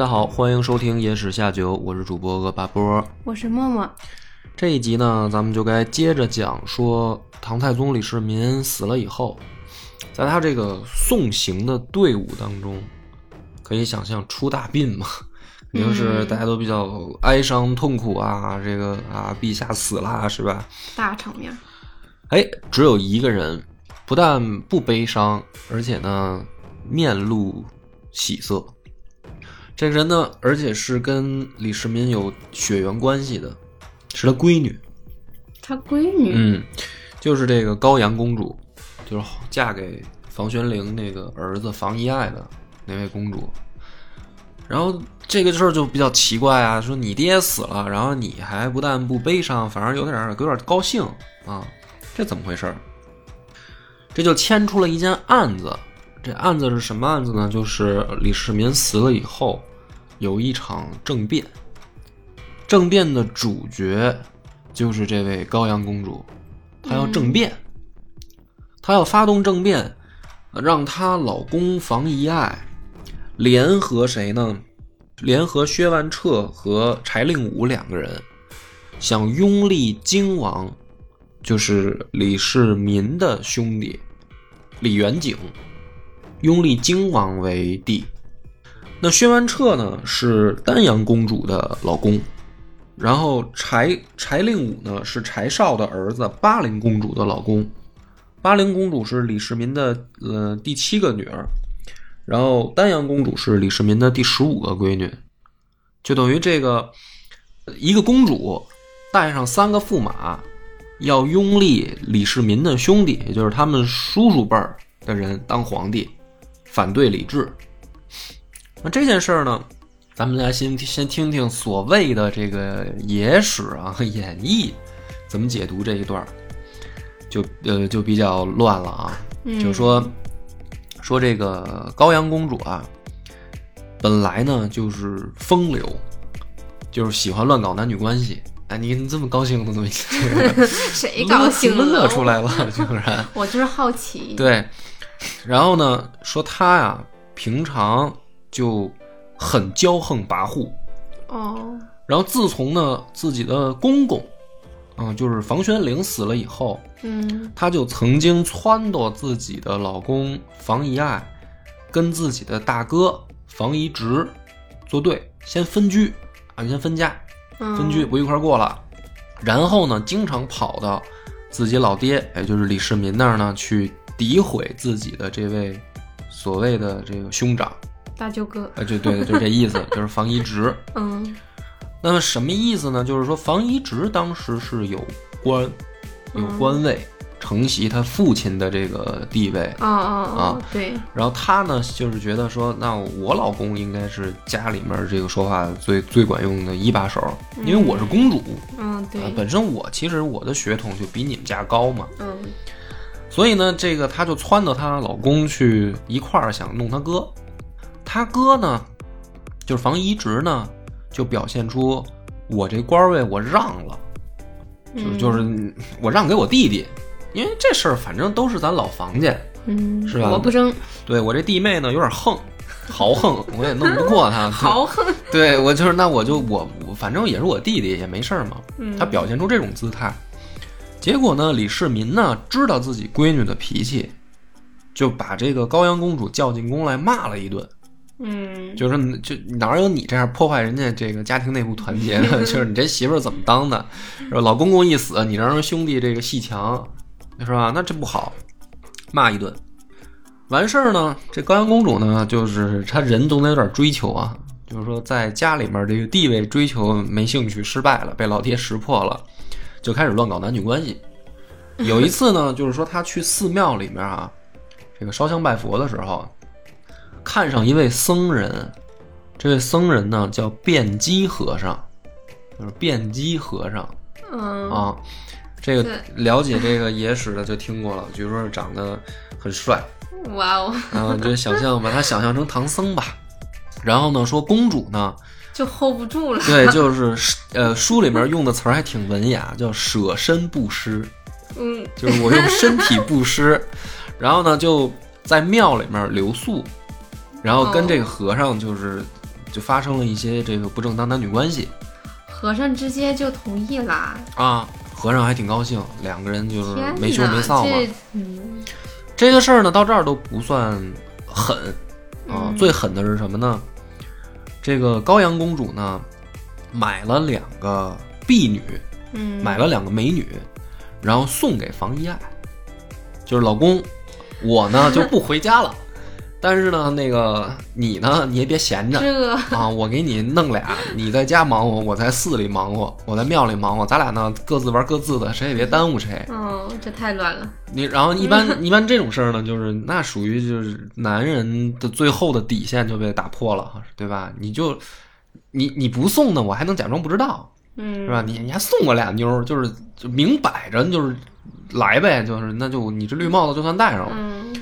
家好，欢迎收听《野史下酒》，我是主播恶八波。我是默默，这一集呢，咱们就该接着讲说唐太宗李世民死了以后，在他这个送行的队伍当中，可以想象出大殡嘛，肯定是大家都比较哀伤痛苦啊，这个啊，陛下死了是吧？大场面。哎，只有一个人，不但不悲伤，而且呢，面露喜色。这个人呢，而且是跟李世民有血缘关系的，是他闺女。他闺女，嗯，就是这个高阳公主，就是嫁给房玄龄那个儿子房遗爱的那位公主。然后这个事儿就比较奇怪啊，说你爹死了，然后你还不但不悲伤，反而有点有点高兴啊，这怎么回事儿？这就牵出了一件案子。这案子是什么案子呢？就是李世民死了以后，有一场政变。政变的主角就是这位高阳公主，她要政变，她要发动政变，让她老公房遗爱联合谁呢？联合薛万彻和柴令武两个人，想拥立荆王，就是李世民的兄弟李元景。拥立荆王为帝，那薛万彻呢是丹阳公主的老公，然后柴柴令武呢是柴少的儿子巴陵公主的老公，巴陵公主是李世民的呃第七个女儿，然后丹阳公主是李世民的第十五个闺女，就等于这个一个公主带上三个驸马，要拥立李世民的兄弟，也就是他们叔叔辈儿的人当皇帝。反对李治，那这件事儿呢，咱们来先先听听所谓的这个野史啊演绎怎么解读这一段，就呃就比较乱了啊。就说说这个高阳公主啊，本来呢就是风流，就是喜欢乱搞男女关系。哎，你你这么高兴的东西，谁高兴了？乐出来了，竟然！我就是好奇。对。然后呢，说他呀，平常就很骄横跋扈，哦。然后自从呢自己的公公，嗯，就是房玄龄死了以后，嗯，她就曾经撺掇自己的老公房遗爱，跟自己的大哥房遗直作对，先分居啊，先分家，分居不一块过了。然后呢，经常跑到自己老爹，也就是李世民那儿呢去。诋毁自己的这位所谓的这个兄长，大舅哥，哎，就对，就这意思，就是房遗直。嗯，那么什么意思呢？就是说房遗直当时是有官，有官位，承袭他父亲的这个地位。啊啊啊！对。然后他呢，就是觉得说，那我老公应该是家里面这个说话最最管用的一把手，因为我是公主。嗯，对。本身我其实我的血统就比你们家高嘛。嗯。所以呢，这个她就撺掇她老公去一块儿想弄她哥，她哥呢，就是房遗直呢，就表现出我这官位我让了，就就是我让给我弟弟，因为这事儿反正都是咱老房家，嗯，是吧？我不争。对我这弟妹呢有点横，豪横，我也弄不过他。豪横。对我就是那我就我反正也是我弟弟也没事儿嘛。嗯。他表现出这种姿态。结果呢，李世民呢知道自己闺女的脾气，就把这个高阳公主叫进宫来骂了一顿。嗯，就是就哪有你这样破坏人家这个家庭内部团结的？就是你这媳妇儿怎么当的？老公公一死，你让人兄弟这个戏强，是吧？那这不好，骂一顿。完事儿呢，这高阳公主呢，就是她人总得有点追求啊，就是说在家里面这个地位追求没兴趣，失败了，被老爹识破了。就开始乱搞男女关系。有一次呢，就是说他去寺庙里面啊，这个烧香拜佛的时候，看上一位僧人，这位僧人呢叫辩机和尚，就是辩机和尚嗯啊。这个了解这个野史的就听过了，据说是长得很帅，哇哦，啊你就想象把他想象成唐僧吧。然后呢，说公主呢，就 hold 不住了。对，就是呃书里面用的词儿还挺文雅，叫舍身布施，嗯 就是我用身体布施，然后呢就在庙里面留宿，然后跟这个和尚就是就发生了一些这个不正当男女关系和尚直接就同意啦。啊。和尚还挺高兴，两个人就是没羞没臊嘛。这嗯这个事儿呢，到这儿都不算狠啊，嗯最狠的是什么呢？这个高阳公主呢，买了两个婢女，嗯，买了两个美女，然后送给房遗爱，就是老公，我呢就不回家了，但是呢，那个你呢，你也别闲着这啊，我给你弄俩，你在家忙活，我在寺里忙活，我在庙里忙活，咱俩呢各自玩各自的，谁也别耽误谁。哦，这太乱了。你然后一般 一般这种事儿呢，就是那属于就是男人的最后的底线就被打破了，对吧？你就你你不送呢，我还能假装不知道，嗯，是吧？你你还送我俩妞儿，就是就明摆着就是来呗，就是那就你这绿帽子就算戴上了。嗯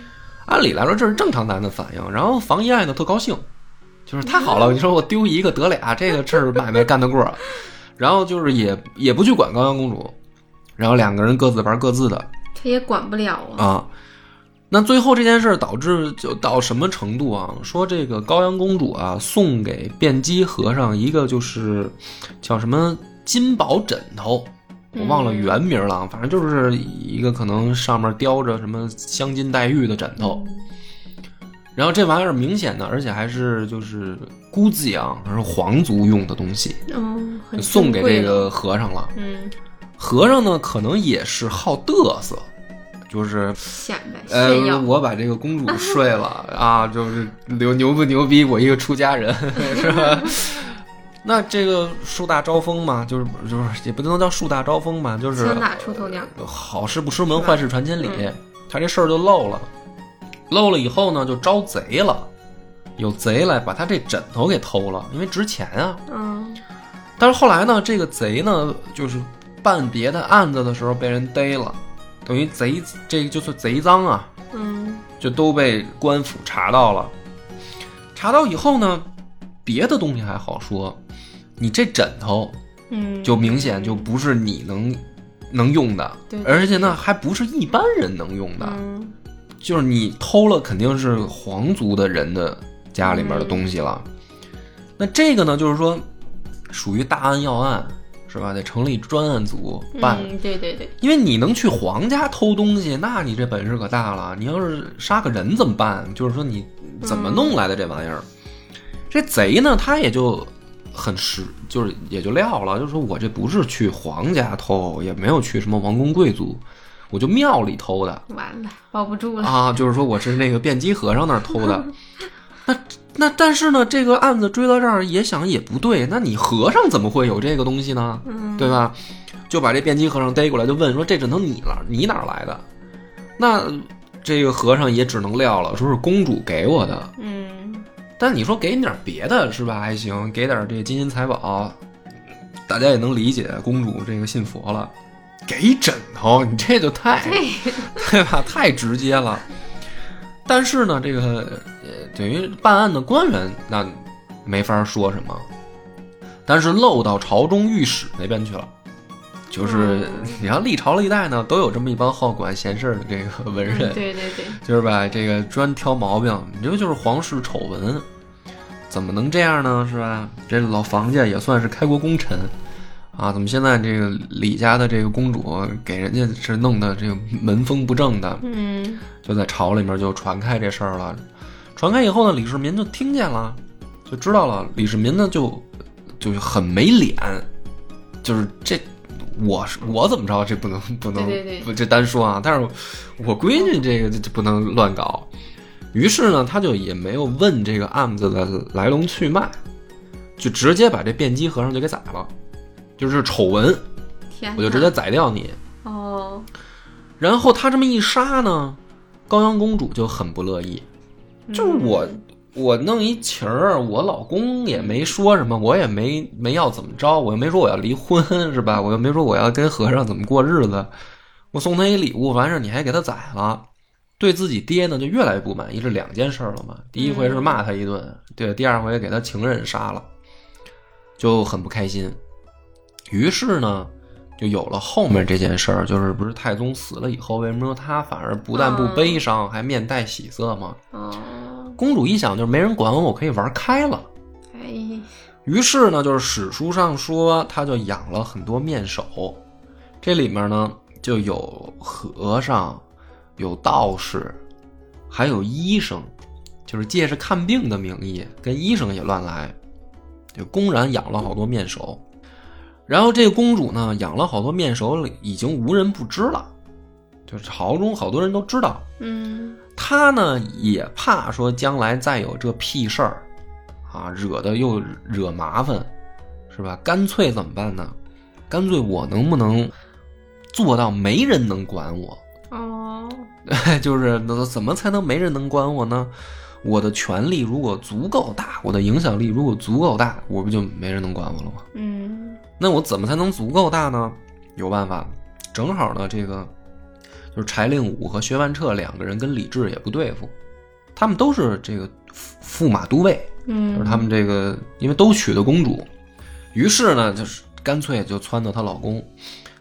按理来说这是正常男的反应，然后房一爱呢特高兴，就是太好了，你说我丢一个得俩，这个事儿买卖干得过，然后就是也也不去管高阳公主，然后两个人各自玩各自的。他也管不了啊。啊。那最后这件事儿导致就到什么程度啊？说这个高阳公主啊，送给辩机和尚一个就是叫什么金宝枕头，我忘了原名了，反正就是一个可能上面雕着什么镶金戴玉的枕头。然后这玩意儿明显的，而且还是就是姑子养，还是皇族用的东西，嗯，很就送给。这个和尚了。嗯，和尚呢，可能也是好嘚瑟，就是显摆呃。，我把这个公主睡了啊，就是牛牛不牛逼？我一个出家人 是吧？那这个树大招风嘛，就是就是也不能叫树大招风吧，就是枪打出头鸟。好事不出门，坏事传千里。他这事儿就漏了，漏了以后呢，就招贼了，有贼来把他这枕头给偷了，因为值钱啊。嗯但是后来呢，这个贼呢，就是办别的案子的时候被人逮了，等于贼这个就是贼赃啊，嗯就都被官府查到了。查到以后呢，别的东西还好说，你这枕头嗯，就明显就不是你能能用的，对而且呢还不是一般人能用的，嗯就是你偷了肯定是皇族的人的家里面的东西了。那这个呢，就是说属于大案要案，是吧？得成立专案组办。嗯，对对对，因为你能去皇家偷东西，那你这本事可大了。你要是杀个人怎么办？就是说你怎么弄来的这玩意儿？这贼呢，他也就很实，就是也就撂了，就是说我这不是去皇家偷，也没有去什么王公贵族，我就庙里偷的完了，保不住了。啊。就是说我是那个辩机和尚那儿偷的。那那但是呢，这个案子追到这儿也想也不对，那你和尚怎么会有这个东西呢？嗯，对吧？就把这辩机和尚逮过来，就问说：“这枕头你了你哪儿来的？”那这个和尚也只能撂了，说是公主给我的。嗯，但你说给你点别的是吧？还行，给点这金银财宝，大家也能理解。公主这个信佛了，给枕头，你这就太对，对吧？太直接了。但是呢，这个呃，等于办案的官员那没法说什么，但是漏到朝中御史那边去了。就是嗯你要历朝历代呢，都有这么一帮好管闲事儿的这个文人，嗯对对对，就是吧，这个专挑毛病。你这就是皇室丑闻，怎么能这样呢？是吧？这老房家也算是开国功臣啊，怎么现在这个李家的这个公主给人家是弄的这个门风不正的？嗯就在朝里面就传开这事儿了。传开以后呢，李世民就听见了，就知道了。李世民呢就就是很没脸，就是这我是我怎么着，这不能 不能对对对不这单说啊。但是我闺女这个不能乱搞。于是呢，他就也没有问这个案子的来龙去脉，就直接把这辩机和尚就给宰了，就是丑闻，我就直接宰掉你。哦，然后他这么一杀呢，高阳公主就很不乐意，就是我嗯我弄一情儿，我老公也没说什么，我也没没要怎么着，我又没说我要离婚，是吧？我又没说我要跟和尚怎么过日子，我送他一礼物，完事儿你还给他宰了，对自己爹呢就越来越不满意，这两件事了嘛。第一回是骂他一顿，对，第二回给他情人杀了，就很不开心。于是呢，就有了后面这件事儿，就是不是太宗死了以后，为什么说他反而不但不悲伤，还面带喜色吗？啊，公主一想，就是没人管我，我可以玩开了。哎，于是呢，就是史书上说，他就养了很多面首，这里面呢就有和尚，有道士，还有医生，就是借着看病的名义跟医生也乱来，就公然养了好多面首。然后这个公主呢，养了好多面首，已经无人不知了，就是朝中好多人都知道。嗯她呢也怕说将来再有这屁事儿，啊，惹的又惹麻烦，是吧？干脆怎么办呢？干脆我能不能做到没人能管我？哦，就是那怎么才能没人能管我呢？我的权力如果足够大，我的影响力如果足够大，我不就没人能管我了吗？嗯那我怎么才能足够大呢？有办法，正好呢，这个就是柴令武和薛万彻两个人跟李治也不对付，他们都是这个驸驸马都尉，嗯，就是他们这个因为都娶的公主，于是呢，就是干脆就撺掇她老公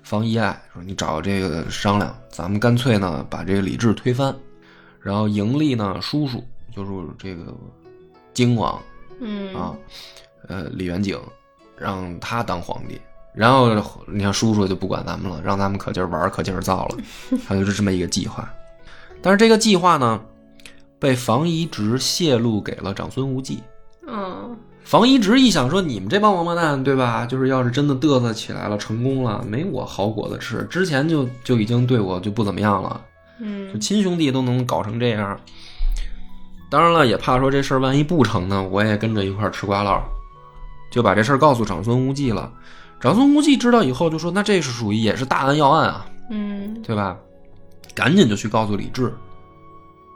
房遗爱说：“你找这个商量，咱们干脆呢把这个李治推翻，然后迎立呢叔叔，就是这个荆王嗯啊，呃李元景，让他当皇帝。然后你看叔叔就不管咱们了，让咱们可劲儿玩儿，可劲儿造了，他就是这么一个计划。但是这个计划呢，被房遗直泄露给了长孙无忌。嗯房遗直一想说：“你们这帮王八蛋，对吧？就是要是真的嘚瑟起来了，成功了，没我好果子吃。之前就就已经对我就不怎么样了，嗯就嗯亲兄弟都能搞成这样。当然了，也怕说这事儿万一不成呢，我也跟着一块儿吃瓜唠，就把这事儿告诉长孙无忌了。长孙无忌知道以后就说：“那这是属于也是大案要案啊，嗯对吧？赶紧就去告诉李治。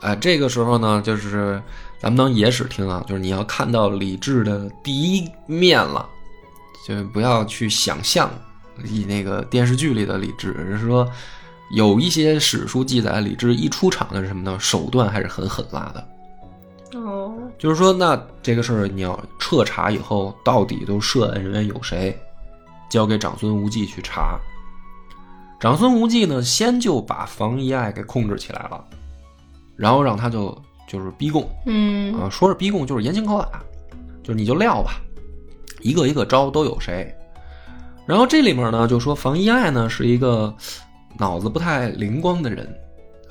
哎，这个时候呢，就是咱们当野史听啊，就是你要看到李治的第一面了，就不要去想象以那个电视剧里的李治，而是说有一些史书记载，李治一出场的是什么呢？手段还是很狠辣的。哦就是说，那这个事儿你要彻查以后，到底都涉案人员有谁，交给长孙无忌去查。长孙无忌呢，先就把房遗爱给控制起来了，然后让他就就是逼供嗯啊，说是逼供就是严刑拷打，就是你就撂吧，一个一个招都有谁。然后这里面呢，就说房遗爱呢是一个脑子不太灵光的人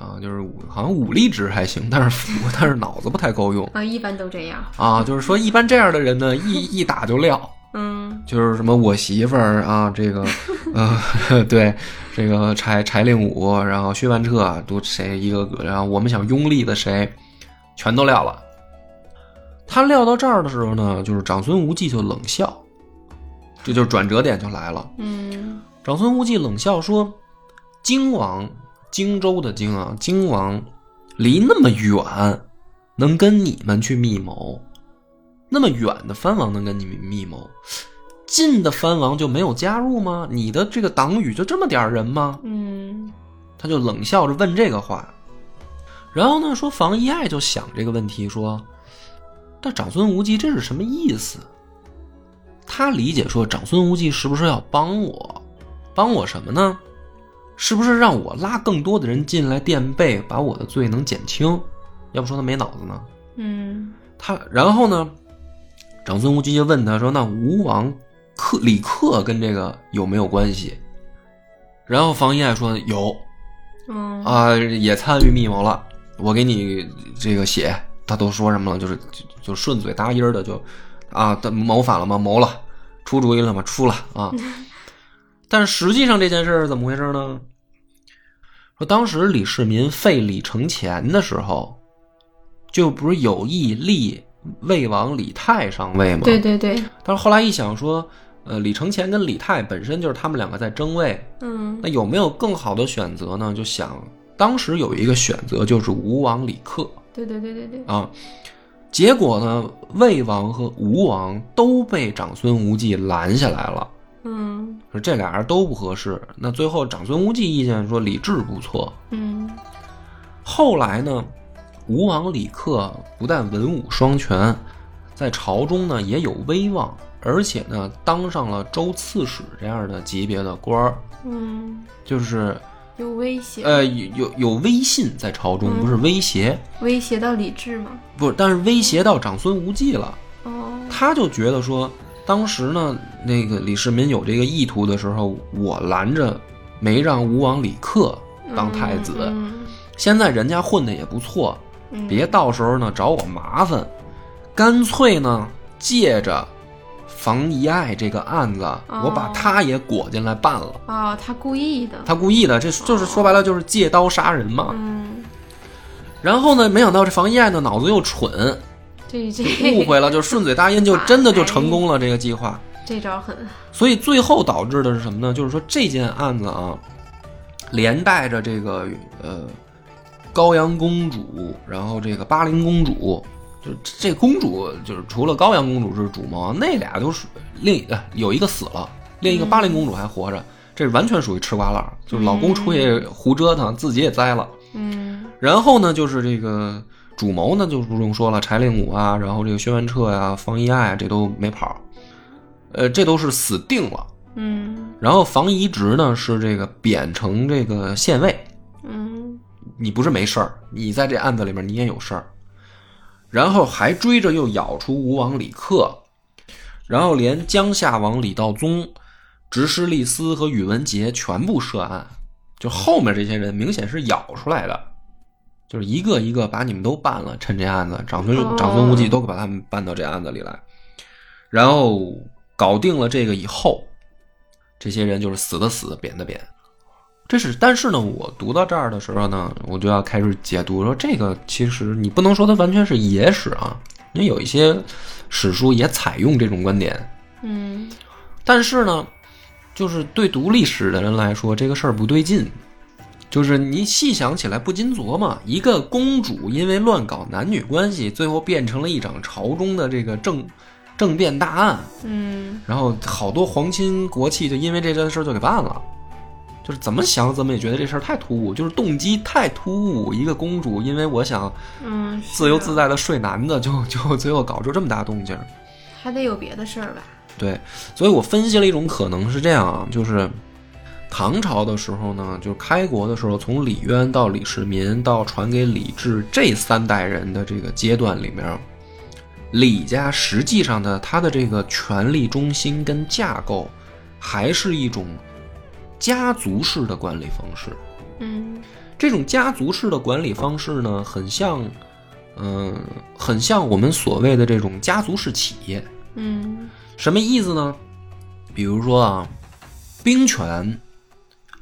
啊，就是武好像武力值还行，但是 但是脑子不太够用。啊，一般都这样。啊，就是说一般这样的人呢，一一打就撂，嗯就是什么我媳妇儿啊，这个，呃，对，这个柴柴令武，然后薛万彻啊都谁一个个，然后我们想拥立的谁，全都撂了。他撂到这儿的时候呢，就是长孙无忌就冷笑，这就是转折点就来了。嗯长孙无忌冷笑说：“荆王，荆州的荆啊，荆王离那么远，能跟你们去密谋？那么远的藩王能跟你们密谋？近的藩王就没有加入吗？你的这个党羽就这么点儿人吗？”嗯他就冷笑着问这个话。然后呢，说房遗爱就想这个问题，说：“那长孙无忌这是什么意思？”他理解说，长孙无忌是不是要帮我？帮我什么呢？是不是让我拉更多的人进来垫背，把我的罪能减轻？要不说他没脑子呢。嗯他然后呢，长孙无忌就问他说：“那吴王克李克跟这个有没有关系？”然后房遗爱说：“有。”嗯啊，也参与密谋了。我给你这个写，他都说什么了？就是就就顺嘴搭音儿的就啊，他谋反了吗？谋了，出主意了吗？出了啊。但实际上这件事儿是怎么回事呢？说当时李世民废李承乾的时候，就不是有意立魏王李泰上位吗？对对对，但是后来一想说，呃，李承乾跟李泰本身就是他们两个在争位，嗯那有没有更好的选择呢？就想当时有一个选择就是吴王李克对对对对对，啊，结果呢，魏王和吴王都被长孙无忌拦下来了，嗯说这俩人都不合适。那最后长孙无忌意见说李治不错。嗯后来呢，吴王李克不但文武双全，在朝中呢也有威望，而且呢当上了州刺史这样的级别的官儿，嗯，就是有威胁，呃有有有威信在朝中，嗯不是威胁，威胁到李治吗？不，但是威胁到长孙无忌了。哦，他就觉得说，当时呢，那个李世民有这个意图的时候，我拦着没让吴王李克当太子。嗯现在人家混的也不错，嗯别到时候呢找我麻烦，干脆呢借着房遗爱这个案子，我把他也裹进来办了。哦，他故意的，他故意的，这就是说白了就是借刀杀人嘛。嗯，然后呢，没想到这房遗爱呢脑子又蠢，这这误会了，就顺嘴答应，就 真的就成功了这个计划。这招狠，所以最后导致的是什么呢？就是说这件案子啊，连带着这个呃高阳公主，然后这个巴陵公主，就这公主就是除了高阳公主是主谋，那俩都是另呃有一个死了，另一个巴陵公主还活着，这完全属于吃瓜烂儿，就是老公出去胡折腾，自己也栽了。嗯然后呢，就是这个主谋呢，就不用说了，柴令武啊，然后这个薛万彻呀、房遗爱啊，这都没跑，呃，这都是死定了。嗯。然后房遗直呢是这个贬成这个县尉，嗯。你不是没事儿，你在这案子里面你也有事儿，然后还追着又咬出吴王李克，然后连江夏王李道宗、执师利思和宇文杰全部涉案，就后面这些人明显是咬出来的，就是一个一个把你们都办了，趁这案子，长孙哦长孙无忌都把他们办到这案子里来，然后搞定了这个以后，这些人就是死的死，贬的贬。这是，但是呢，我读到这儿的时候呢，我就要开始解读说，这个其实你不能说它完全是野史啊，因为有一些史书也采用这种观点，嗯但是呢，就是对读历史的人来说，这个事儿不对劲。就是你细想起来不禁琢磨，一个公主因为乱搞男女关系，最后变成了一场朝中的这个政政变大案，嗯然后好多皇亲国戚就因为这件事儿就给办了，就是怎么想怎么也觉得这事儿太突兀，就是动机太突兀。一个公主因为我想嗯，自由自在，在的睡男的，就就最后搞出这么大动静儿。还得有别的事儿吧？对，所以我分析了一种可能是这样啊，就是唐朝的时候呢，就是开国的时候，从李渊到李世民到传给李治这三代人的这个阶段里面，李家实际上呢，他的这个权力中心跟架构还是一种家族式的管理方式。嗯这种家族式的管理方式呢，很像，嗯、很像我们所谓的这种家族式企业。嗯什么意思呢？比如说啊，兵权，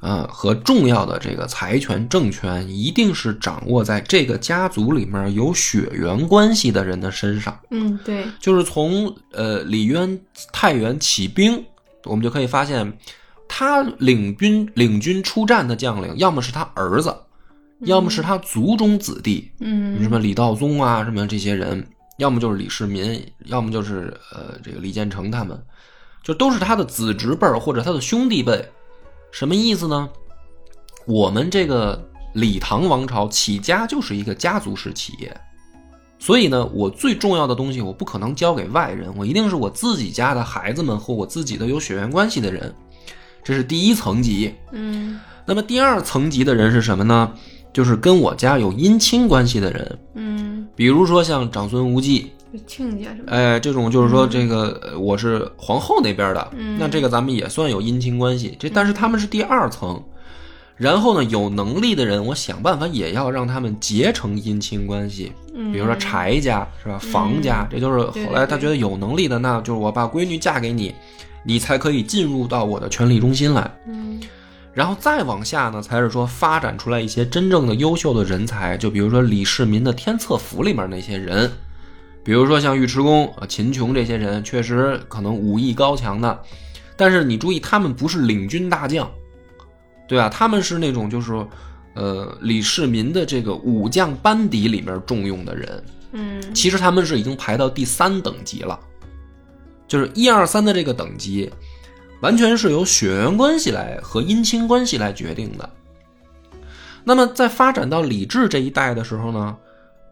啊和重要的这个财权、政权，一定是掌握在这个家族里面有血缘关系的人的身上。嗯，对，就是从呃李渊太原起兵，我们就可以发现，他领军领军出战的将领，要么是他儿子，要么是他族中子弟，嗯什么李道宗啊，什么这些人，要么就是李世民，要么就是呃这个李建成他们，就都是他的子侄辈儿或者他的兄弟辈。什么意思呢？我们这个李唐王朝起家就是一个家族式企业，所以呢，我最重要的东西我不可能交给外人，我一定是我自己家的孩子们和我自己的有血缘关系的人，这是第一层级。嗯那么第二层级的人是什么呢？就是跟我家有姻亲关系的人，嗯，比如说像长孙无忌，就亲家什么的，哎，这种就是说这个呃我是皇后那边的，嗯。那这个咱们也算有姻亲关系。这但是他们是第二层，然后呢，有能力的人，我想办法也要让他们结成姻亲关系，嗯，比如说柴家是吧，房家，这就是后来他觉得有能力的，那就是我把闺女嫁给你，你才可以进入到我的权力中心来。嗯。然后再往下呢，才是说发展出来一些真正的优秀的人才，就比如说李世民的天策府里面那些人，比如说像尉迟恭、啊秦琼这些人，确实可能武艺高强的，但是你注意，他们不是领军大将，对吧，他们是那种就是，呃，李世民的这个武将班底里面重用的人，嗯。其实他们是已经排到第三等级了，就是一二三的这个等级，完全是由血缘关系来和姻亲关系来决定的。那么在发展到李治这一代的时候呢，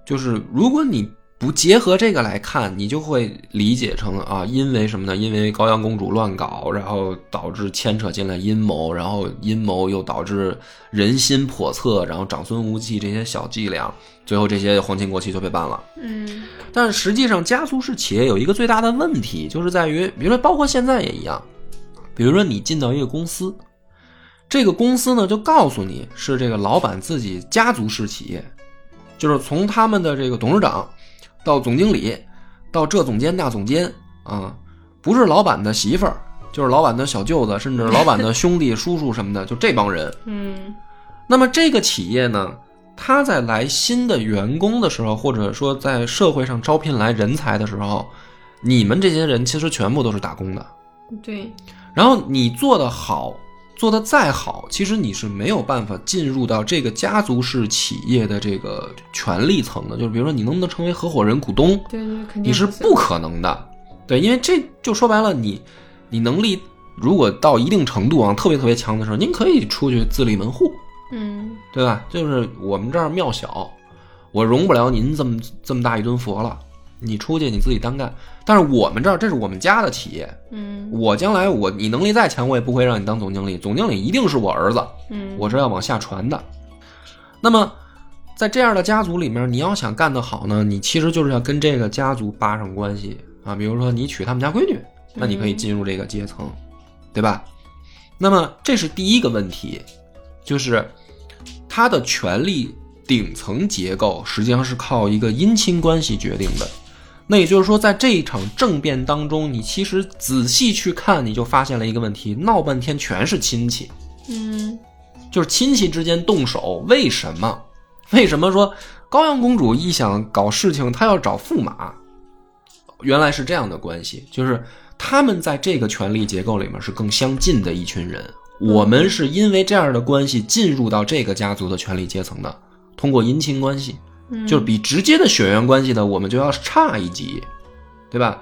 就是如果你不结合这个来看，你就会理解成啊，因为什么呢？因为高阳公主乱搞，然后导致牵扯进来阴谋，然后阴谋又导致人心叵测，然后长孙无忌这些小伎俩，最后这些皇亲国戚就被办了。嗯但实际上，家族式企业有一个最大的问题，就是在于，比如说，包括现在也一样，比如说你进到一个公司，这个公司呢就告诉你是这个老板自己家族式企业，就是从他们的这个董事长到总经理到这总监那总监啊，不是老板的媳妇儿，就是老板的小舅子，甚至老板的兄弟、叔叔什么的，就这帮人。嗯那么这个企业呢，他在来新的员工的时候，或者说在社会上招聘来人才的时候，你们这些人其实全部都是打工的。对，然后你做的好，做得再好，其实你是没有办法进入到这个家族式企业的这个权力层的。就是比如说，你能不能成为合伙人、股东，对对，肯定你是不可能的。对，因为这就说白了，你你能力如果到一定程度啊，特别特别强的时候，您可以出去自立门户。嗯对吧？就是我们这儿庙小，我容不了您这么这么大一尊佛了。你出去你自己单干，但是我们这儿这是我们家的企业，嗯我将来我你能力再强，我也不会让你当总经理，总经理一定是我儿子，嗯，我是要往下传的。那么在这样的家族里面，你要想干得好呢，你其实就是要跟这个家族搭上关系啊。比如说你娶他们家闺女，那你可以进入这个阶层，对吧？那么这是第一个问题，就是他的权力顶层结构实际上是靠一个姻亲关系决定的。那也就是说，在这一场政变当中，你其实仔细去看，你就发现了一个问题：闹半天全是亲戚。嗯就是亲戚之间动手，为什么？为什么说高阳公主一想搞事情，她要找驸马？原来是这样的关系，就是他们在这个权力结构里面是更相近的一群人。我们是因为这样的关系进入到这个家族的权力阶层的，通过姻亲关系，嗯，就是比直接的血缘关系呢，我们就要差一级，对吧？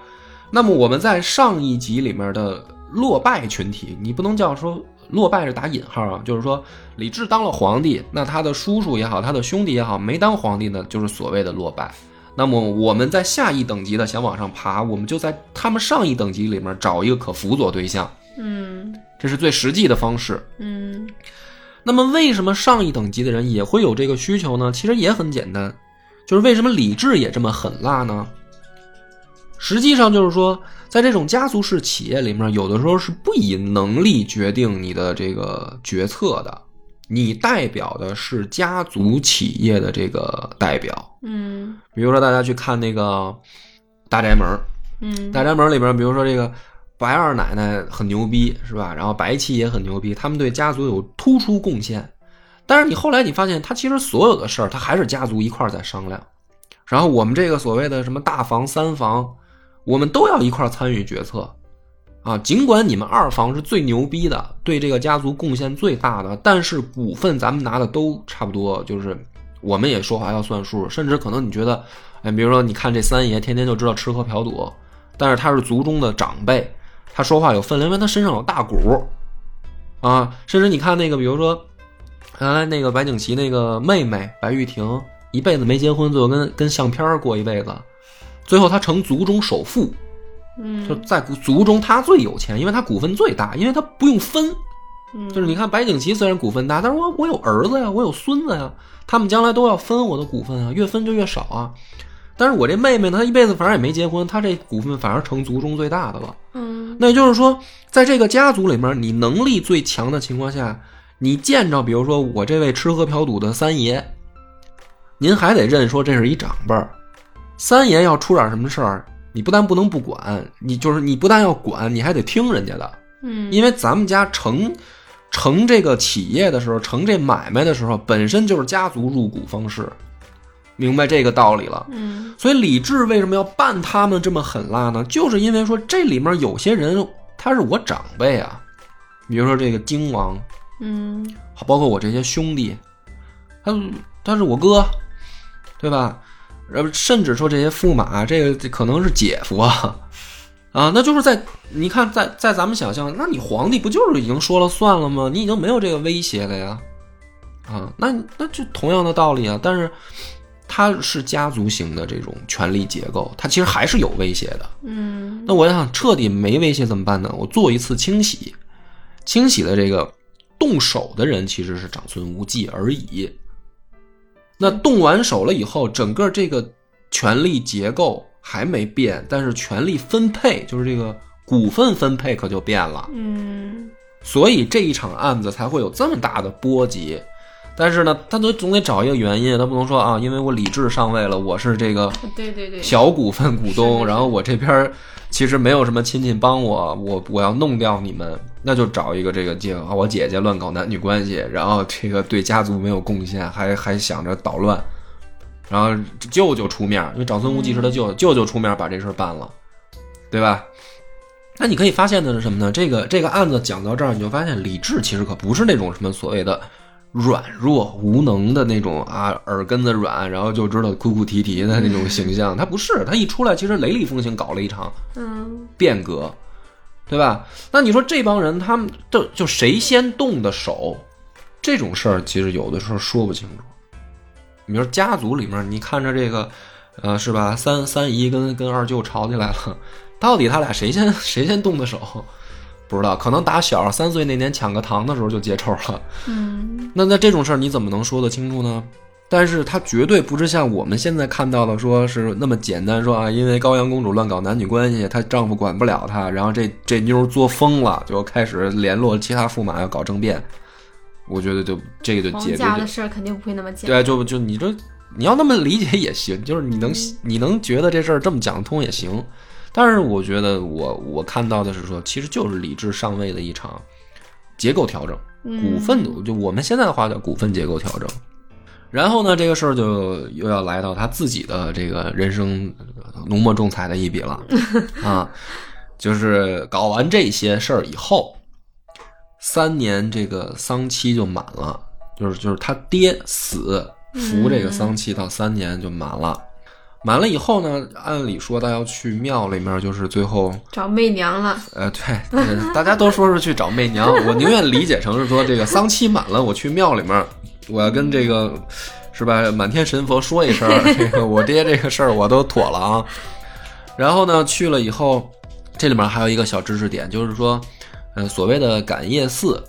那么我们在上一集里面的落败群体，你不能叫说落败是打引号啊，就是说李治当了皇帝，那他的叔叔也好，他的兄弟也好，没当皇帝呢，就是所谓的落败。那么我们在下一等级的想往上爬，我们就在他们上一等级里面找一个可辅佐对象，嗯这是最实际的方式。嗯那么为什么上一等级的人也会有这个需求呢？其实也很简单，就是为什么李治也这么狠辣呢？实际上就是说，在这种家族式企业里面，有的时候是不以能力决定你的这个决策的，你代表的是家族企业的这个代表。嗯比如说，大家去看那个《大宅门》，嗯，大宅门里边，比如说这个白二奶奶很牛逼，是吧？然后白七也很牛逼，他们对家族有突出贡献。但是你后来你发现，他其实所有的事儿，他还是家族一块儿在商量。然后我们这个所谓的什么大房、三房，我们都要一块儿参与决策啊。尽管你们二房是最牛逼的，对这个家族贡献最大的，但是股份咱们拿的都差不多，就是我们也说话要算数，甚至可能你觉得，哎，比如说你看这三爷天天就知道吃喝嫖赌，但是他是族中的长辈，他说话有分量，因为他身上有大股啊。甚至你看那个，比如说原来那个白景琦那个妹妹白玉婷，一辈子没结婚，最后跟跟相片过一辈子，最后她成族中首富，嗯就在族中他最有钱，因为他股份最大，因为他不用分。嗯就是你看白景琦虽然股份大，但是我我有儿子呀，我有孙子呀，他们将来都要分我的股份啊，越分就越少啊。但是我这妹妹呢，她一辈子反正也没结婚，她这股份反而成族中最大的了。嗯那也就是说，在这个家族里面，你能力最强的情况下，你见着比如说我这位吃喝嫖赌的三爷，您还得认说这是一长辈儿。三爷要出点什么事儿，你不但不能不管，你就是你不但要管，你还得听人家的。嗯，因为咱们家成成这个企业的时候，成这买卖的时候，本身就是家族入股方式，明白这个道理了。嗯所以李治为什么要办他们这么狠辣呢？就是因为说这里面有些人他是我长辈啊，比如说这个荆王，嗯包括我这些兄弟，他他是我哥，对吧？呃，甚至说这些驸马，这个这可能是姐夫啊，啊，那就是在你看，在在咱们想象，那你皇帝不就是已经说了算了吗？你已经没有这个威胁了呀，啊，那那就同样的道理啊。但是它是家族型的这种权力结构，它其实还是有威胁的。嗯那我想彻底没威胁怎么办呢？我做一次清洗，清洗的这个动手的人其实是长孙无忌而已。那动完手了以后，整个这个权力结构还没变，但是权力分配，就是这个股份分配可就变了。嗯所以这一场案子才会有这么大的波及。但是呢，他都总得找一个原因，他不能说啊，因为我李治上位了，我是这个对对对，小股份股是东，是然后我这边儿其实没有什么亲戚帮我，我我要弄掉你们，那就找一个这个借口啊，我姐姐乱搞男女关系，然后这个对家族没有贡献，还还想着捣乱，然后舅舅出面，因为长孙无忌是他舅舅，舅舅出面把这事儿办了，对吧？那你可以发现的是什么呢？这个这个案子讲到这儿，你就发现李治其实可不是那种什么所谓的软弱无能的那种啊，耳根子软，然后就知道哭哭啼啼的那种形象。他不是，他一出来其实雷厉风行，搞了一场嗯变革，对吧？那你说这帮人他们就就谁先动的手，这种事儿其实有的时候说不清楚。你说家族里面，你看着这个，呃，是吧？三三姨跟跟二舅吵起来了，到底他俩谁先谁先动的手？不知道，可能打小三岁那年抢个糖的时候就结仇了。嗯那那这种事儿你怎么能说得清楚呢？但是他绝对不是像我们现在看到的，说是那么简单，说啊，因为高阳公主乱搞男女关系，她丈夫管不了她，然后这这妞儿作疯了，就开始联络其他驸马要搞政变。我觉得就这个就解决的事儿肯定不会那么简单。对，就就你这你要那么理解也行，就是你能你能觉得这事儿这么讲通也行。但是我觉得我我看到的是说，其实就是理智上位的一场结构调整，股份就我们现在的话叫股份结构调整。然后呢，这个事儿就又要来到他自己的这个人生浓墨重彩的一笔了 啊，就是搞完这些事儿以后，三年这个丧期就满了，就是就是他爹死服这个丧期到三年就满了。满了以后呢，按理说他要去庙里面，就是最后找媚娘了，呃，对，呃大家都说是去找媚娘，我宁愿理解成是说这个丧期满了，我去庙里面，我要跟这个是吧满天神佛说一声，这个我爹这个事儿我都妥了啊。然后呢，去了以后，这里面还有一个小知识点，就是说，呃，所谓的感业寺，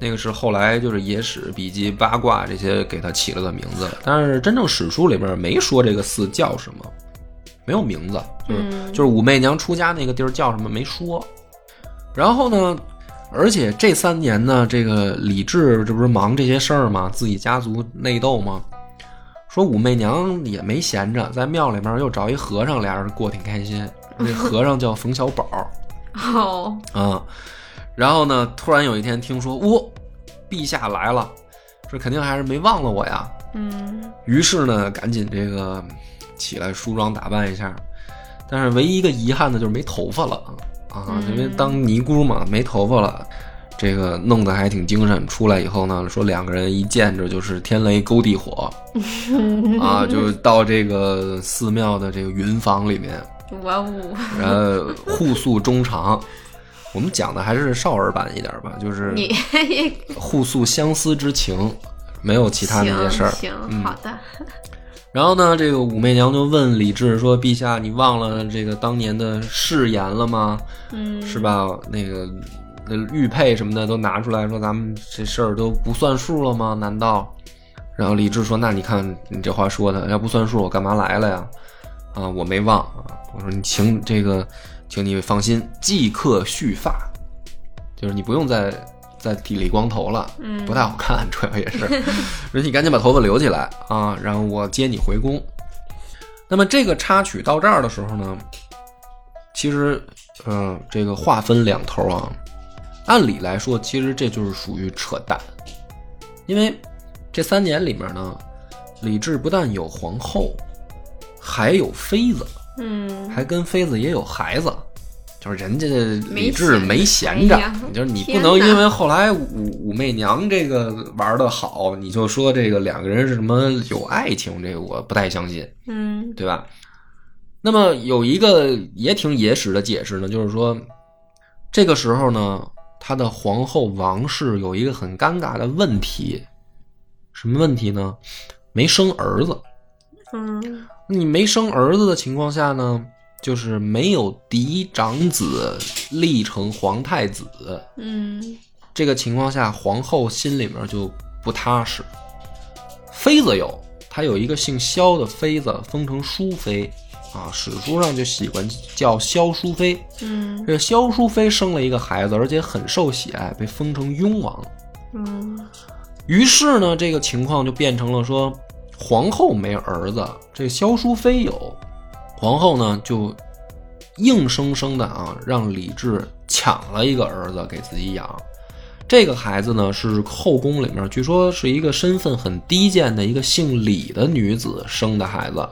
那个是后来就是野史笔记、八卦这些给它起了个名字，但是真正史书里边没说这个寺叫什么，没有名字，就是、嗯就是武媚娘出家那个地儿叫什么没说。然后呢，而且这三年呢，这个李治这不是忙这些事儿吗？自己家族内斗吗？说武媚娘也没闲着，在庙里面又找一和尚，俩人过挺开心。那和尚叫冯小宝哦，啊。然后呢，突然有一天听说，哦，陛下来了，这肯定还是没忘了我呀。嗯。于是呢，赶紧这个起来梳妆打扮一下，但是唯一一个遗憾的就是没头发了。啊，嗯。因为当尼姑嘛，没头发了，这个弄得还挺精神。出来以后呢，说两个人一见着就是天雷勾地火。啊，就到这个寺庙的这个云房里面，哇哦，然后互诉衷肠。我们讲的还是少儿版一点吧，就是你 互诉相思之情，没有其他那些事儿。行，好的，然后呢，这个武媚娘就问李治说：“陛下，你忘了这个当年的誓言了吗？嗯，是吧？那个那玉佩什么的都拿出来说，咱们这事儿都不算数了吗？难道？”然后李治说：“那你看你这话说的，要不算数，我干嘛来了呀？啊，我没忘啊。我说你请这个，请你放心，即刻续发，就是你不用再再剃理光头了，嗯不太好看，主要也是。说你赶紧把头发留起来啊，然后我接你回宫。那么这个插曲到这儿的时候呢，其实，嗯、这个话分两头啊。按理来说，其实这就是属于扯淡，因为这三年里面呢，李治不但有皇后，还有妃子，嗯还跟妃子也有孩子，就是人家没李治闲没闲着哎，就是你不能因为后来武武媚娘这个玩的好，你就说这个两个人是什么有爱情，这个我不太相信。嗯对吧？那么有一个也挺野史的解释呢，就是说，这个时候呢，他的皇后王氏有一个很尴尬的问题，什么问题呢？没生儿子。嗯你没生儿子的情况下呢，就是没有嫡长子立成皇太子。嗯这个情况下，皇后心里面就不踏实。妃子有，她有一个姓萧的妃子，封成淑妃，啊，史书上就喜欢叫萧淑妃。嗯这个萧淑妃生了一个孩子，而且很受喜爱，被封成雍王。嗯于是呢，这个情况就变成了说，皇后没儿子，这萧淑妃有，皇后呢就硬生生的啊让李治抢了一个儿子给自己养。这个孩子呢是后宫里面据说是一个身份很低贱的一个姓李的女子生的孩子，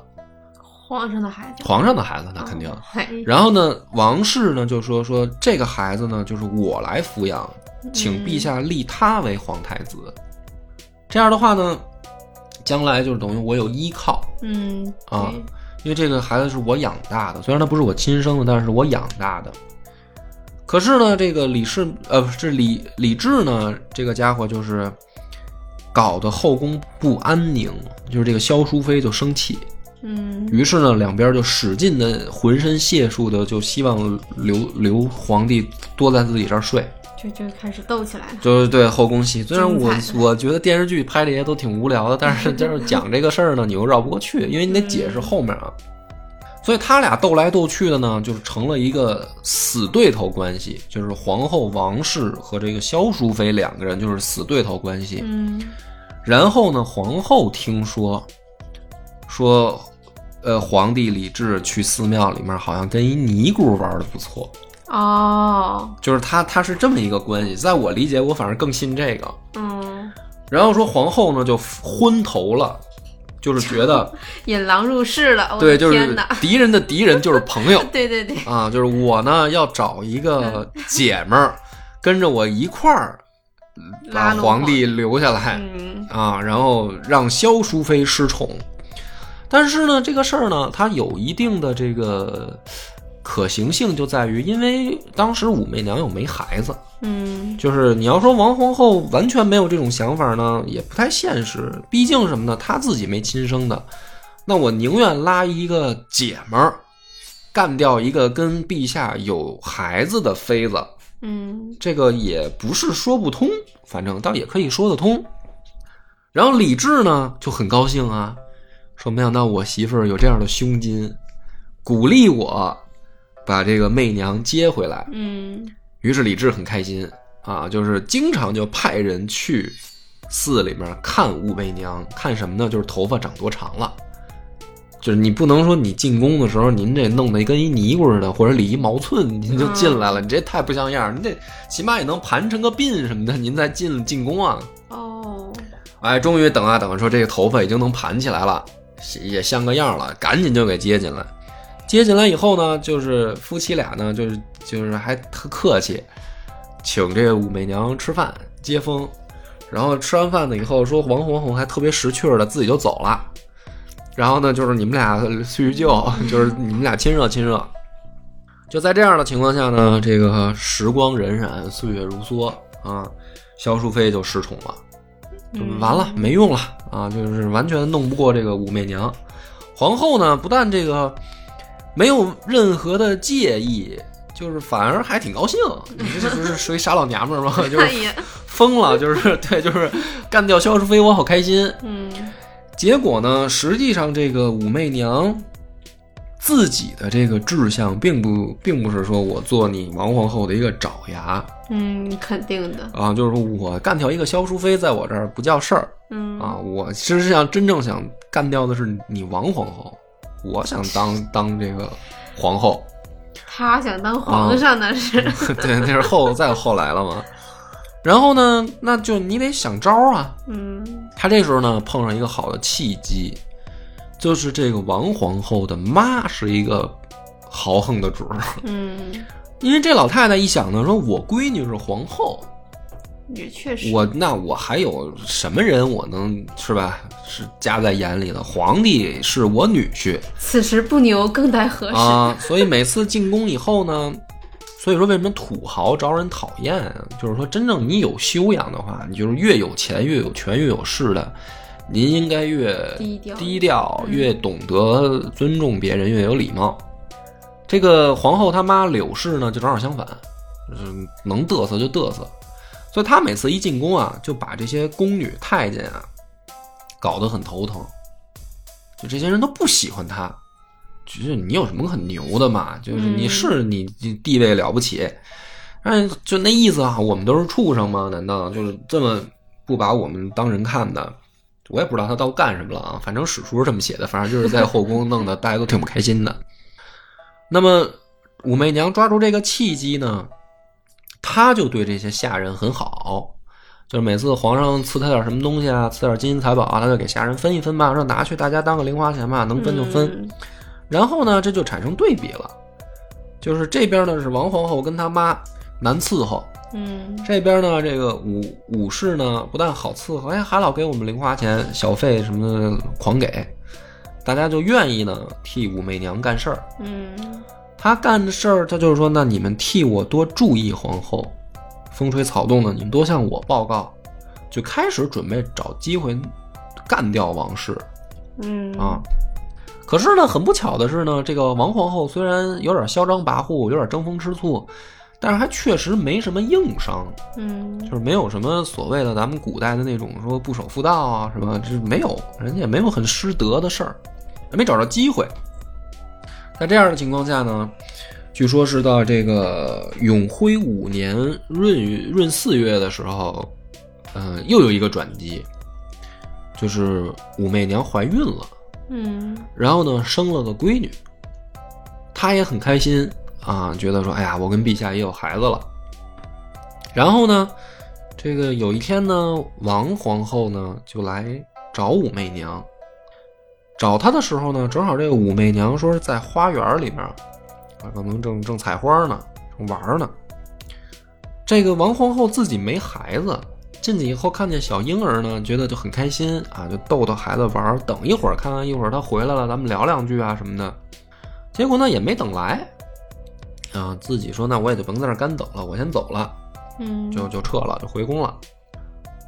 皇上的孩子，皇上的孩子那肯定。然后呢，王氏呢就说说这个孩子呢就是我来抚养，请陛下立他为皇太子。这样的话呢，将来就是等于我有依靠，嗯啊因为这个孩子是我养大的，虽然他不是我亲生的，但是我养大的。可是呢，这个李氏呃不是李李治呢，这个家伙就是搞得后宫不安宁，就是这个萧淑妃就生气，嗯。于是呢，两边就使劲的浑身解数的，就希望留留皇帝多在自己这儿睡，就就开始斗起来了。就是对后宫戏。虽然我我觉得电视剧拍这些都挺无聊的，但是 就是讲这个事儿呢，你又绕不过去，因为你得解释后面啊。所以他俩斗来斗去的呢，就是成了一个死对头关系，就是皇后王氏和这个萧淑妃两个人就是死对头关系。嗯然后呢，皇后听说，说，呃，皇帝李治去寺庙里面好像跟一尼姑玩的不错，哦就是他他是这么一个关系。在我理解，我反而更信这个。嗯，然后说皇后呢就昏头了，就是觉得 引狼入室了，我对，的就是哪！敌人的敌人就是朋友 对对对，啊，就是我呢要找一个姐们儿跟着我一块儿把拉拢皇帝留下来。嗯啊，然后让萧淑妃失宠。但是呢，这个事儿呢，它有一定的这个可行性，就在于因为当时武媚娘又没孩子，嗯就是你要说王皇后完全没有这种想法呢，也不太现实。毕竟什么呢，她自己没亲生的，那我宁愿拉一个姐们儿，干掉一个跟陛下有孩子的妃子，嗯这个也不是说不通，反正倒也可以说得通。然后李治呢就很高兴啊，说没想到我媳妇儿有这样的胸襟，鼓励我把这个媚娘接回来。嗯于是李治很开心啊，就是经常就派人去寺里面看武媚娘，看什么呢？就是头发长多长了。就是你不能说你进宫的时候，您这弄得跟一尼姑似的，或者理一毛寸您就进来了，你这太不像样儿。你这起码也能盘成个鬓什么的，您再进进宫啊。哦哎，终于等啊等啊，说这个头发已经能盘起来了，也像个样了，赶紧就给接进来。接进来以后呢，就是夫妻俩呢，就是就是还特客气，请这个武媚娘吃饭接风。然后吃完饭了以后，说王皇后还特别识趣儿的自己就走了。然后呢，就是你们俩叙叙旧，就是你们俩亲热亲热。就在这样的情况下呢，这个时光荏苒，岁月如梭啊，萧淑妃就失宠了。完了，没用了啊！就是完全弄不过这个武媚娘。皇后呢，不但这个没有任何的介意，就是反而还挺高兴。你这不是属于傻老娘们儿吗？就是疯了，就是 对，就是干掉萧淑妃，我好开心。嗯结果呢，实际上这个武媚娘自己的这个志向，并不并不是说我做你王皇后的一个爪牙嗯，肯定的，啊，就是说我干掉一个萧淑妃，在我这儿不叫事儿。嗯啊，我实际上真正想干掉的是你王皇后，我想当当这个皇后，他想当皇上那是，对，那是后再后来了嘛。然后呢，那就你得想招儿啊。嗯他这时候呢碰上一个好的契机，就是这个王皇后的妈是一个豪横的主儿，嗯因为这老太太一想呢，说我闺女是皇后，也确实，我那我还有什么人我能是吧？是加在眼里的？皇帝是我女婿此时不牛更待何时？啊，所以每次进宫以后呢，所以说为什么土豪招人讨厌啊？就是说，真正你有修养的话，你就是越有钱、越有权、越有势的，您应该越低调低调，越懂得尊重别人，越有礼貌。这个皇后他妈柳氏呢，就正好相反，嗯能嘚瑟就嘚瑟，所以他每次一进宫啊，就把这些宫女太监啊搞得很头疼，就这些人都不喜欢他，就是你有什么很牛的嘛？就是你嗯是你你地位了不起，但就那意思啊，我们都是畜生吗？难道就是这么不把我们当人看的？我也不知道他到干什么了啊，反正史书是这么写的，反正就是在后宫弄得大家都挺不开心的。那么武媚娘抓住这个契机呢，她就对这些下人很好，就是每次皇上赐他点什么东西啊，赐点金银财宝啊，他就给下人分一分吧，说拿去大家当个零花钱吧，能分就分。嗯。然后呢，这就产生对比了，就是这边呢是王皇后跟他妈难伺候，嗯。这边呢这个武武士呢不但好伺候，哎还老给我们零花钱、小费什么的狂给，大家就愿意呢替武媚娘干事儿。嗯她干的事儿，他就是说，那你们替我多注意皇后，风吹草动的，你们多向我报告，就开始准备找机会干掉王氏。嗯啊。可是呢，很不巧的是呢，这个王皇后虽然有点嚣张跋扈，有点争风吃醋，但是还确实没什么硬伤，嗯就是没有什么所谓的咱们古代的那种说不守妇道啊什么，就是没有，人家也没有很失德的事儿，也没找着机会。在这样的情况下呢，据说是到这个永徽五年闰闰四月的时候，呃，又有一个转机，就是武媚娘怀孕了。嗯然后呢，生了个闺女，她也很开心啊，觉得说，哎呀，我跟陛下也有孩子了。然后呢，这个有一天呢，王皇后呢就来找武媚娘，找他的时候呢，正好这个武媚娘说是在花园里面，啊，可能正正采花呢，正玩呢。这个王皇后自己没孩子，进去以后看见小婴儿呢，觉得就很开心啊，就逗逗孩子玩。等一会儿，看看一会儿他回来了，咱们聊两句啊什么的。结果呢也没等来，啊，自己说那我也就甭在这干等了，我先走了，嗯就就撤了，就回宫了。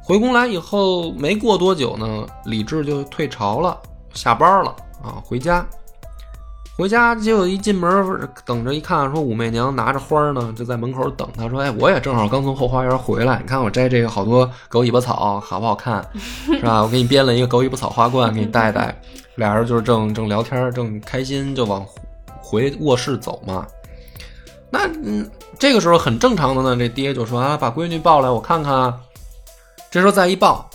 回宫来以后没过多久呢，李治就退朝了，下班了啊，回家。回家结果一进门，等着一看，说武媚娘拿着花儿呢，就在门口等他。说：“哎，我也正好刚从后花园回来，你看我摘这个好多狗尾巴草，好不好看？是吧？我给你编了一个狗尾巴草花冠，给你戴戴。”俩人就是正正聊天，正开心，就往回卧室走嘛。那嗯，这个时候很正常的呢，这爹就说：“啊，把闺女抱来，我看看啊。”这时候再一抱，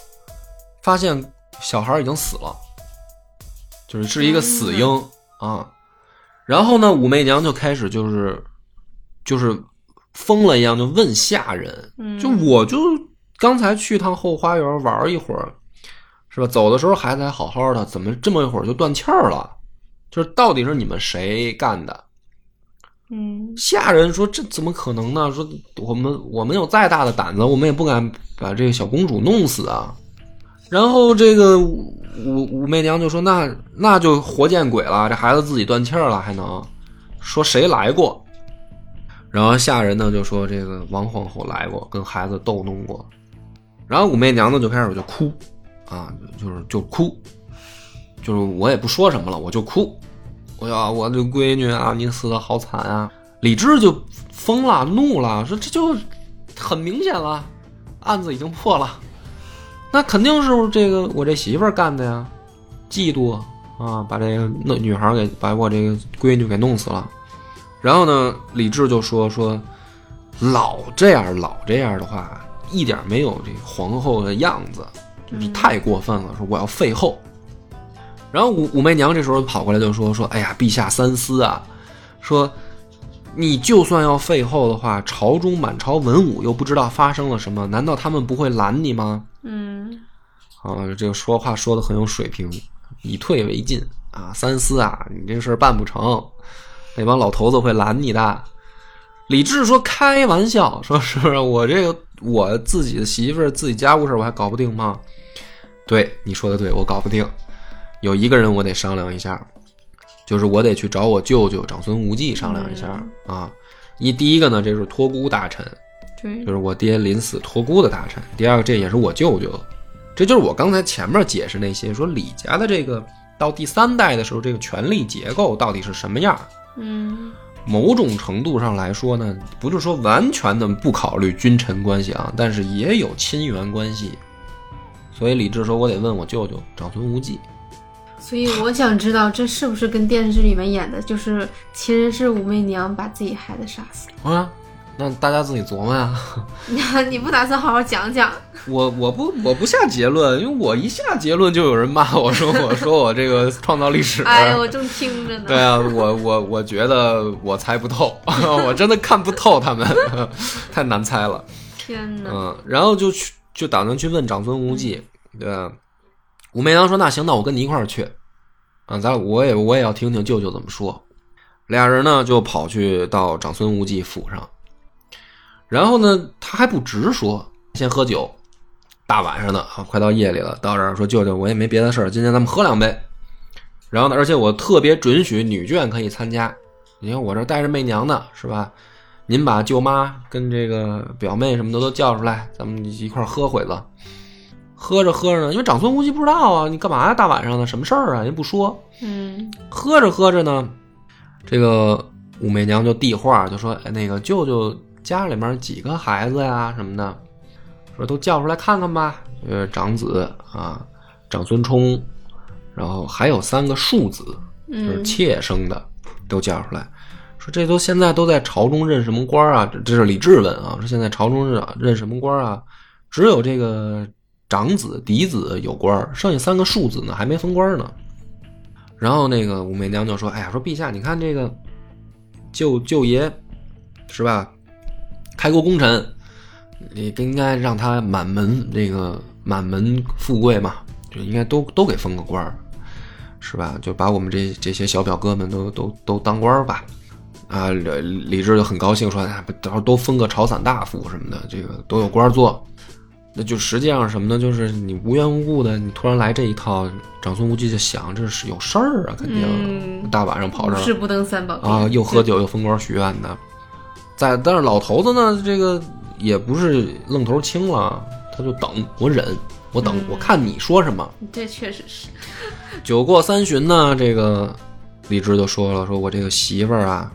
发现小孩已经死了，就是是一个死婴啊。然后呢，武媚娘就开始就是就是疯了一样，就问下人，嗯就我就刚才去趟后花园玩一会儿，是吧？走的时候孩子还好好的，怎么这么一会儿就断气儿了？就是到底是你们谁干的？嗯下人说：“这怎么可能呢？说我们我们有再大的胆子，我们也不敢把这个小公主弄死啊。”然后这个武武媚娘就说：“那那就活见鬼了，这孩子自己断气儿了，还能说谁来过？”然后下人呢就说：“这个王皇后来过，跟孩子逗弄过。”然后武媚娘呢就开始就哭啊，就是就哭，就是我也不说什么了，我就哭。我呀，我这闺女啊，你死的好惨啊！李治就疯了，怒了，说这就很明显了，案子已经破了，那肯定是这个我这媳妇儿干的呀，嫉妒啊，把这个那女孩给把我这个闺女给弄死了。然后呢，李治就说说，老这样老这样的话，一点没有这皇后的样子，就是太过分了。说我要废后。然后武武媚娘这时候跑过来就说说，哎呀，陛下三思啊，说你就算要废后的话，朝中满朝文武又不知道发生了什么，难道他们不会拦你吗？嗯啊，这个说话说的很有水平，以退为进啊，三思啊，你这事儿办不成，那帮老头子会拦你的。李治说：“开玩笑，说是不是我这个我自己的媳妇儿自己家务事我还搞不定吗？对，你说的对，我搞不定。有一个人我得商量一下，就是我得去找我舅舅长孙无忌商量一下、啊。一第一个呢，这是托孤大臣，对就，是我爹临死托孤的大臣。第二个，这也是我舅舅，这就是我刚才前面解释那些说李家的这个到第三代的时候，这个权力结构到底是什么样。”嗯某种程度上来说呢，不是说完全的不考虑君臣关系啊，但是也有亲缘关系。所以李治说：“我得问我舅舅长孙无忌。所以我想知道，这是不是跟电视里面演的，就是其实是武媚娘把自己孩子杀死？”啊，那大家自己琢磨呀。你不打算好好讲讲？我我不我不下结论，因为我一下结论就有人骂我说 我说我这个创造历史。哎呀，我正听着呢。对啊，我我我觉得我猜不透，我真的看不透他们，太难猜了。天哪！嗯，然后就去就打算去问长孙无忌，对吧？武媚娘说：“那行，那我跟你一块儿去，啊，咱我也我也要听听舅舅怎么说。”俩人呢就跑去到长孙无忌府上，然后呢他还不直说，先喝酒，大晚上的啊，快到夜里了，到这儿说舅舅我也没别的事儿，今天咱们喝两杯。然后呢，而且我特别准许女眷可以参加，你看我这带着媚娘呢，是吧？您把舅妈跟这个表妹什么的都叫出来，咱们一块儿喝会子。喝着喝着呢，因为长孙无忌不知道啊，你干嘛呀？大晚上的，什么事儿啊？人不说。嗯喝着喝着呢，这个武媚娘就递话，就说：“哎，那个舅舅家里面几个孩子呀，什么的，说都叫出来看看吧。呃，长子啊，长孙冲，然后还有三个庶子，就是嗯妾生的，都叫出来。说这都现在都在朝中任什么官啊？这这是李治问啊，说现在朝中任任什么官啊？只有这个长子、嫡子有官儿，剩下三个庶子呢还没封官呢。然后那个武媚娘就说：“哎呀，说陛下，你看这个舅舅爷是吧？开国功臣，你应该让他满门这个满门富贵嘛，就应该都都给封个官儿，是吧？就把我们这这些小表哥们都都都当官儿吧。”啊，李李治就很高兴说：“哎，到时候都封个朝散大夫什么的，这个都有官做。”那就实际上什么呢？就是你无缘无故的，你突然来这一套，长孙无忌就想这是有事儿啊，肯定、大晚上跑这儿无事不登三宝啊，又喝酒又封官许愿的。在但是老头子呢，这个也不是愣头青了，他就等我忍，我等、嗯我看你说什么。这确实是。酒过三巡呢，这个李治就说了，说我这个媳妇儿啊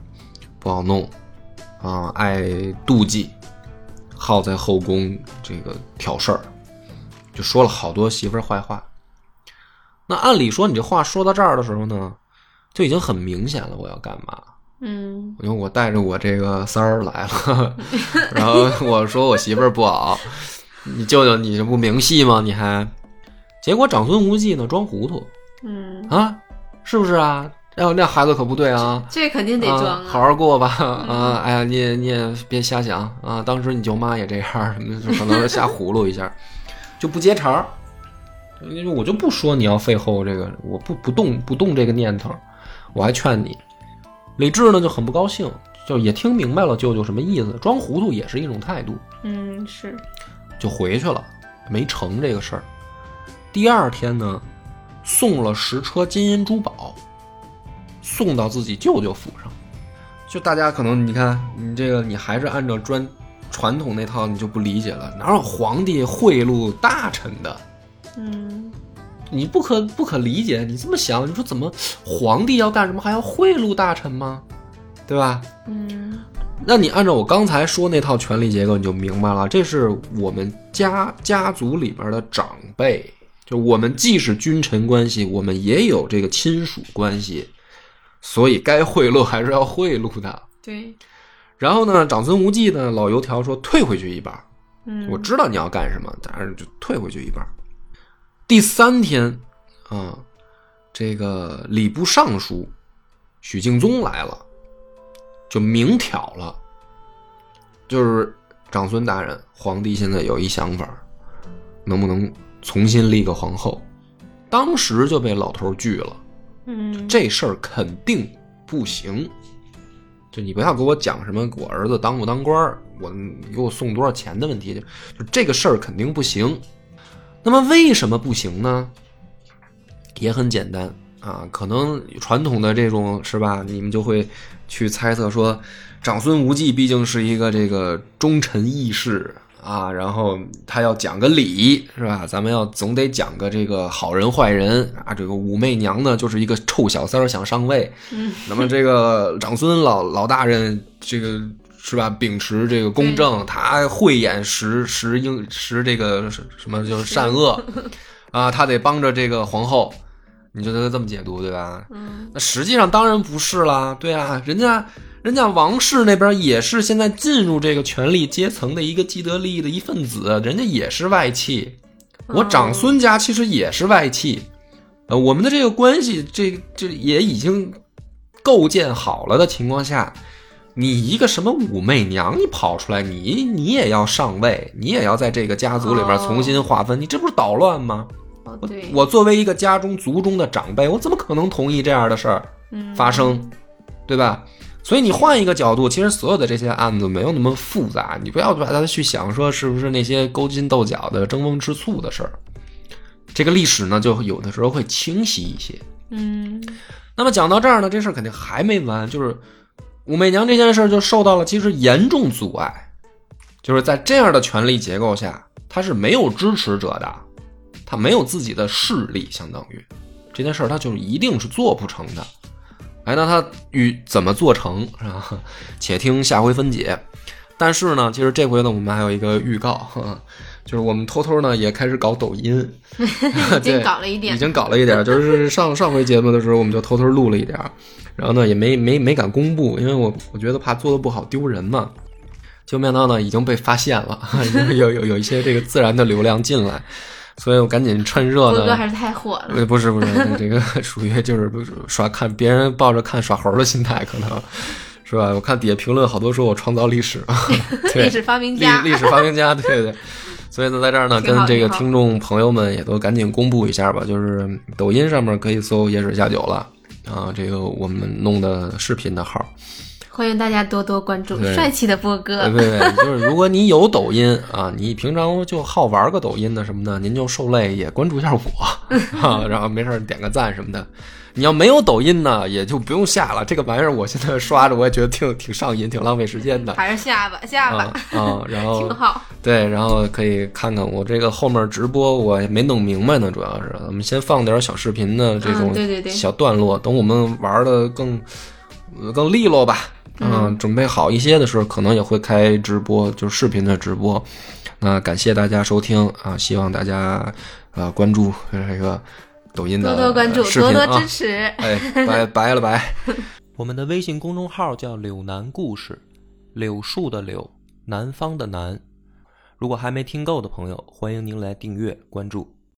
不好弄啊，爱妒忌，好在后宫这个挑事儿，就说了好多媳妇儿坏话。那按理说，你这话说到这儿的时候呢，就已经很明显了，我要干嘛？嗯因为我带着我这个三儿来了，然后我说我媳妇儿不好，你舅舅你这不明戏吗？你还，结果长孙无忌呢装糊涂嗯，啊，是不是啊？要那孩子可不对啊，这肯定得装啊，好好过吧啊！哎呀，你也你也别瞎想啊，当时你舅妈也这样什么可能是瞎葫芦一下，就不接茬儿。因为我就不说你要废后这个，我不不动不动这个念头，我还劝你。李治呢就很不高兴，就也听明白了舅舅什么意思，装糊涂也是一种态度，嗯是。就回去了，没成这个事儿。第二天呢，送了十车金银珠宝，送到自己舅舅府上。就大家可能你看你这个，你还是按照专传统那套，你就不理解了，哪有皇帝贿赂大臣的？嗯你不可不可理解，你这么想，你说怎么皇帝要干什么还要贿赂大臣吗？对吧？嗯那你按照我刚才说那套权力结构，你就明白了，这是我们家家族里边的长辈，就我们既是君臣关系，我们也有这个亲属关系，所以该贿赂还是要贿赂的。对，然后呢，长孙无忌呢，老油条说退回去一半，嗯我知道你要干什么，但是就退回去一半。第三天啊，这个礼部尚书许敬宗来了，就明挑了，就是长孙大人，皇帝现在有一想法，能不能重新立个皇后？当时就被老头拒了，嗯这事儿肯定不行。就你不要给我讲什么我儿子当不当官儿，我你给我送多少钱的问题，就就这个事儿肯定不行。那么为什么不行呢？也很简单啊，可能传统的这种是吧，你们就会去猜测说，长孙无忌毕竟是一个这个忠臣义士啊，然后他要讲个理是吧？咱们要总得讲个这个好人坏人啊。这个武媚娘呢，就是一个臭小三儿想上位，嗯，那么这个长孙老老大人这个。是吧？秉持这个公正，他慧眼识识英识这个什么就是善恶 啊，他得帮着这个皇后，你就得这么解读对吧？嗯，那实际上当然不是啦，对啊，人家人家王室那边也是现在进入这个权力阶层的一个既得利益的一份子，人家也是外戚，我长孙家其实也是外戚，呃，我们的这个关系，这这也已经构建好了的情况下。你一个什么武媚娘，你跑出来，你你也要上位，你也要在这个家族里面重新划分，你这不是捣乱吗？哦对，我作为一个家中族中的长辈，我怎么可能同意这样的事儿嗯发生，对吧？所以你换一个角度，其实所有的这些案子没有那么复杂，你不要把它去想说是不是那些勾心斗角的争风吃醋的事儿。这个历史呢，就有的时候会清晰一些。嗯那么讲到这儿呢，这事儿肯定还没完，就是武媚娘这件事儿就受到了其实严重阻碍，就是在这样的权力结构下，她是没有支持者的，她没有自己的势力，相当于这件事儿她就一定是做不成的。哎，那她与怎么做成是吧？且听下回分解。但是呢，其实这回呢，我们还有一个预告，呵呵就是我们偷偷呢也开始搞抖音，已经搞了一点，已经搞了一点，就是上上回节目的时候，我们就偷偷录了一点儿，然后呢也没没没敢公布，因为我我觉得怕做的不好丢人嘛。结果没想到呢已经被发现了，有有有有一些这个自然的流量进来，所以我赶紧趁热呢。波哥还是太火了，呃，不是不是，这个属于就是耍看别人抱着看耍猴的心态，可能是吧？我看底下评论好多说我创造历史，对历史发明历家，历史发明家，对对对。所以呢，在这儿呢，跟这个听众朋友们也都赶紧公布一下吧，就是抖音上面可以搜“野史下酒”了啊，这个我们弄的视频的号。欢迎大家多多关注帅气的波哥对，对对，就是如果你有抖音 啊，你平常就好玩个抖音的什么的，您就受累也关注一下我 啊，然后没事儿点个赞什么的。你要没有抖音呢，也就不用下了。这个玩意儿我现在刷着，我也觉得挺挺上瘾，挺浪费时间的。还是下吧下啊吧，啊，然后 挺好。对，然后可以看看我这个后面直播，我也没弄明白呢，主要是我们先放点小视频的这种嗯对对对小段落，等我们玩的更呃更利落吧，嗯，准备好一些的时候，可能也会开直播，就是视频的直播。那感谢大家收听啊，希望大家呃关注这个抖音的多多关注，多多支，持。哎，拜拜 了拜。我们的微信公众号叫“柳南故事”，柳树的柳，南方的南。如果还没听够的朋友，欢迎您来订阅关注。